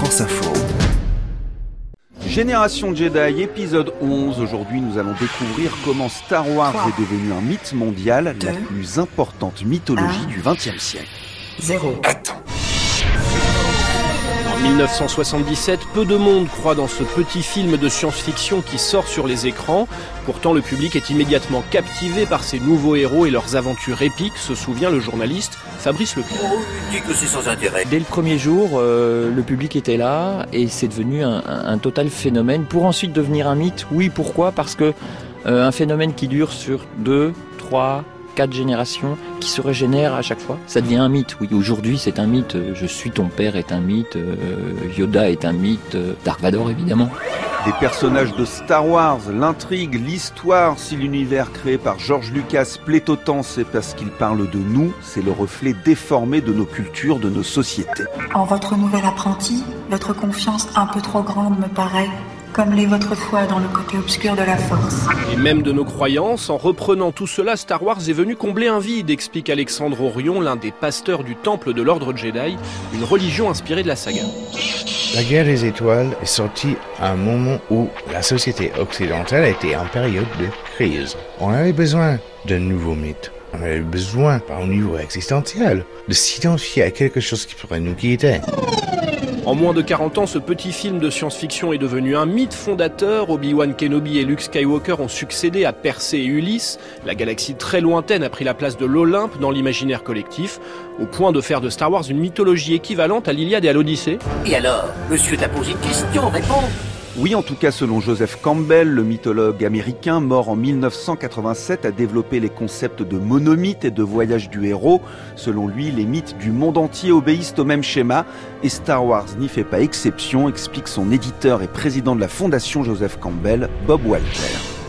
France Info. Génération Jedi, épisode 11. Aujourd'hui, nous allons découvrir comment Star Wars est devenu un mythe mondial, la plus importante mythologie du XXe siècle. Zéro. Attends. En 1977, peu de monde croit dans ce petit film de science-fiction qui sort sur les écrans. Pourtant, le public est immédiatement captivé par ces nouveaux héros et leurs aventures épiques, se souvient le journaliste Fabrice Leclerc. Oh, il dit que c'est sans intérêt. Dès le premier jour, euh, le public était là et c'est devenu un, un- un total phénomène pour ensuite devenir un mythe. Oui, pourquoi? Parce que euh, un phénomène qui dure sur deux, trois, quatre générations, qui se régénère à chaque fois, ça devient un mythe. Oui, aujourd'hui c'est un mythe. Euh, Je suis ton père est un mythe. euh, Yoda est un mythe. euh, Dark Vador évidemment. Des personnages de Star Wars, l'intrigue, l'histoire, si l'univers créé par George Lucas plaît autant, c'est parce qu'il parle de nous, c'est le reflet déformé de nos cultures, de nos sociétés. En votre nouvel apprenti, votre confiance un peu trop grande me paraît, comme l'est votre foi dans le côté obscur de la force. Et même de nos croyances, en reprenant tout cela, Star Wars est venu combler un vide, explique Alexandre Orion, l'un des pasteurs du temple de l'ordre Jedi, une religion inspirée de la saga. La guerre des étoiles est sortie à un moment où la société occidentale était en période de crise. On avait besoin d'un nouveau mythe. On avait besoin, au niveau existentiel, de s'identifier à quelque chose qui pourrait nous guider. En moins de 40 ans, ce petit film de science-fiction est devenu un mythe fondateur. Obi-Wan Kenobi et Luke Skywalker ont succédé à Persée et Ulysse. La galaxie très lointaine a pris la place de l'Olympe dans l'imaginaire collectif, au point de faire de Star Wars une mythologie équivalente à l'Iliade et à l'Odyssée. Et alors Monsieur t'a posé une question, réponds Oui, en tout cas, selon Joseph Campbell, le mythologue américain, mort en 1987, a développé les concepts de monomythe et de voyage du héros. Selon lui, les mythes du monde entier obéissent au même schéma, et Star Wars n'y fait pas exception, explique son éditeur et président de la fondation Joseph Campbell, Bob Walter.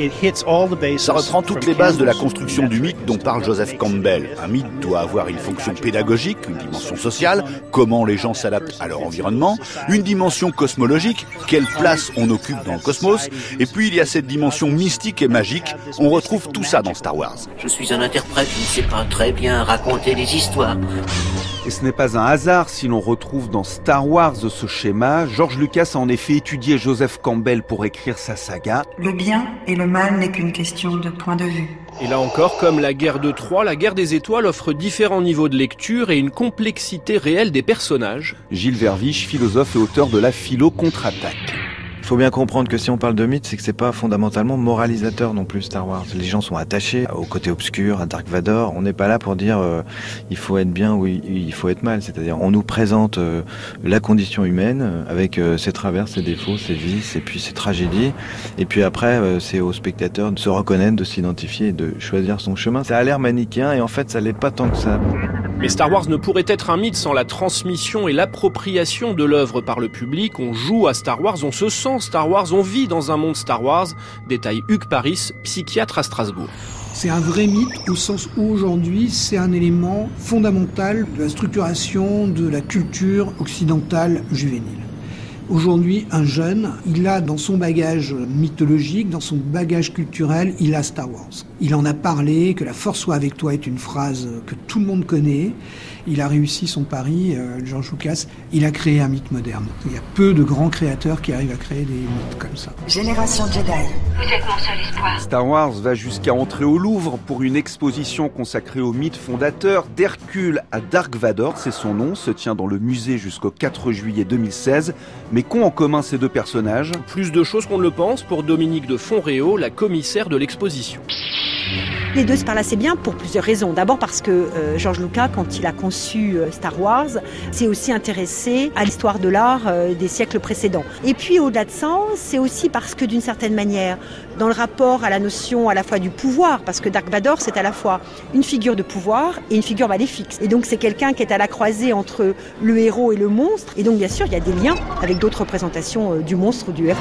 Ça reprend toutes les bases de la construction du mythe dont parle Joseph Campbell. Un mythe doit avoir une fonction pédagogique, une dimension sociale, comment les gens s'adaptent à leur environnement, une dimension cosmologique, quelle place on occupe dans le cosmos, et puis il y a cette dimension mystique et magique. On retrouve tout ça dans Star Wars. Je suis un interprète, je ne sais pas très bien raconter des histoires. Et ce n'est pas un hasard si l'on retrouve dans Star Wars ce schéma. George Lucas a en effet étudié Joseph Campbell pour écrire sa saga. Le bien et le mal n'est qu'une question de point de vue. Et là encore, comme la guerre de Troie, la guerre des étoiles offre différents niveaux de lecture et une complexité réelle des personnages. Gilles Verviche, philosophe et auteur de La Philo contre-attaque. Faut bien comprendre que si on parle de mythe, c'est que c'est pas fondamentalement moralisateur non plus Star Wars. Les gens sont attachés au côté obscur, à Dark Vador. On n'est pas là pour dire euh, il faut être bien ou il faut être mal. C'est-à-dire on nous présente euh, la condition humaine euh, avec euh, ses travers, ses défauts, ses vices et puis ses tragédies. Et puis après, c'est au spectateur de se reconnaître, de s'identifier de choisir son chemin. Ça a l'air manichéen et en fait ça l'est pas tant que ça. Mais Star Wars ne pourrait être un mythe sans la transmission et l'appropriation de l'œuvre par le public. On joue à Star Wars, on se sent Star Wars, on vit dans un monde Star Wars. Détaille Hugues Paris, psychiatre à Strasbourg. C'est un vrai mythe au sens où aujourd'hui c'est un élément fondamental de la structuration de la culture occidentale juvénile. Aujourd'hui, un jeune, il a dans son bagage mythologique, dans son bagage culturel, il a Star Wars. Il en a parlé, que la force soit avec toi est une phrase que tout le monde connaît. Il a réussi son pari, euh, George Lucas, il a créé un mythe moderne. Il y a peu de grands créateurs qui arrivent à créer des mythes comme ça. Génération Jedi. Vous êtes mon seul espoir. Star Wars va jusqu'à entrer au Louvre pour une exposition consacrée au mythe fondateur d'Hercule à Dark Vador, c'est son nom, se tient dans le musée jusqu'au 4 juillet 2016. Mais qu'ont en commun ces deux personnages Plus de choses qu'on ne le pense pour Dominique de Fonréau, la commissaire de l'exposition. Les deux se parlent assez bien pour plusieurs raisons. D'abord parce que euh, George Lucas, quand il a conçu euh, Star Wars, s'est aussi intéressé à l'histoire de l'art euh, des siècles précédents. Et puis au-delà de ça, c'est aussi parce que d'une certaine manière, dans le rapport à la notion à la fois du pouvoir, parce que Dark Vador c'est à la fois une figure de pouvoir et une figure maléfique. Et donc c'est quelqu'un qui est à la croisée entre le héros et le monstre. Et donc bien sûr, il y a des liens avec d'autres représentations euh, du monstre ou du héros.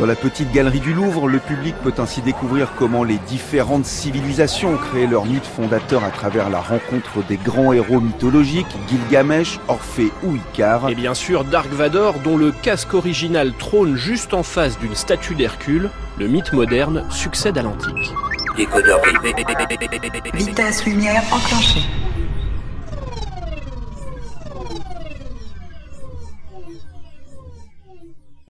Dans la petite galerie du Louvre, le public peut ainsi découvrir comment les différentes civilisations ont créé leur mythe fondateur à travers la rencontre des grands héros mythologiques, Gilgamesh, Orphée ou Icare. Et bien sûr Dark Vador, dont le casque original trône juste en face d'une statue d'Hercule, le mythe moderne succède à l'antique. Vitesse lumière enclenchée.